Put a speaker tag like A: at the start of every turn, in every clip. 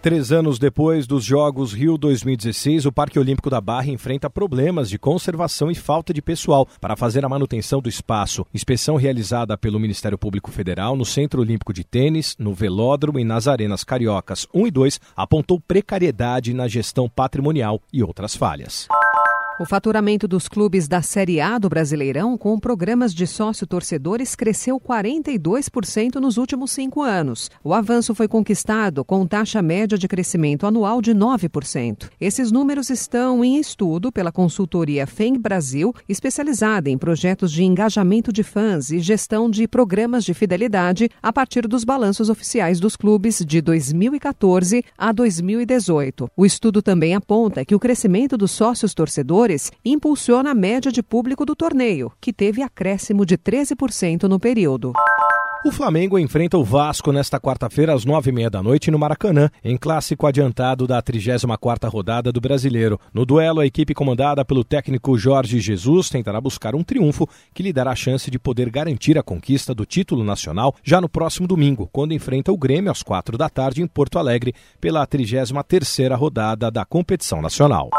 A: Três anos depois dos Jogos Rio 2016, o Parque Olímpico da Barra enfrenta problemas de conservação e falta de pessoal para fazer a manutenção do espaço. Inspeção realizada pelo Ministério Público Federal no Centro Olímpico de Tênis, no Velódromo e nas Arenas Cariocas 1 e 2 apontou precariedade na gestão patrimonial e outras falhas.
B: O faturamento dos clubes da Série A do Brasileirão, com programas de sócio-torcedores, cresceu 42% nos últimos cinco anos. O avanço foi conquistado com taxa média de crescimento anual de 9%. Esses números estão em estudo pela consultoria FEM Brasil, especializada em projetos de engajamento de fãs e gestão de programas de fidelidade a partir dos balanços oficiais dos clubes de 2014 a 2018. O estudo também aponta que o crescimento dos impulsiona a média de público do torneio, que teve acréscimo de 13% no período.
A: O Flamengo enfrenta o Vasco nesta quarta-feira às nove e meia da noite no Maracanã, em clássico adiantado da 34ª rodada do Brasileiro. No duelo, a equipe comandada pelo técnico Jorge Jesus tentará buscar um triunfo que lhe dará a chance de poder garantir a conquista do título nacional já no próximo domingo, quando enfrenta o Grêmio às quatro da tarde em Porto Alegre pela 33ª rodada da competição nacional.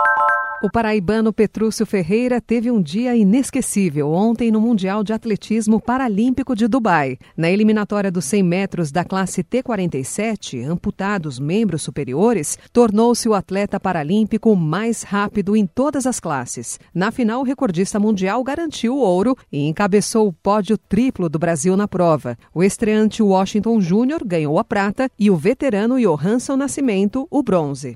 B: O paraibano Petrúcio Ferreira teve um dia inesquecível ontem no Mundial de Atletismo Paralímpico de Dubai. Na eliminatória dos 100 metros da classe T47, amputados membros superiores, tornou-se o atleta paralímpico mais rápido em todas as classes. Na final, o recordista mundial garantiu o ouro e encabeçou o pódio triplo do Brasil na prova. O estreante Washington Júnior ganhou a prata e o veterano Johansson Nascimento o bronze.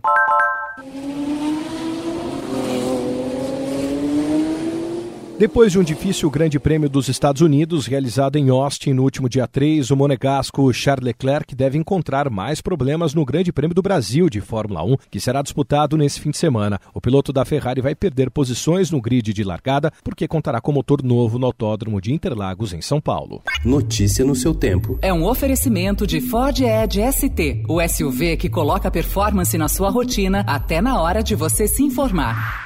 A: Depois de um difícil Grande Prêmio dos Estados Unidos, realizado em Austin no último dia 3, o monegasco Charles Leclerc deve encontrar mais problemas no Grande Prêmio do Brasil de Fórmula 1, que será disputado nesse fim de semana. O piloto da Ferrari vai perder posições no grid de largada porque contará com motor novo no Autódromo de Interlagos, em São Paulo.
C: Notícia no seu tempo.
D: É um oferecimento de Ford Edge ST, o SUV que coloca performance na sua rotina até na hora de você se informar.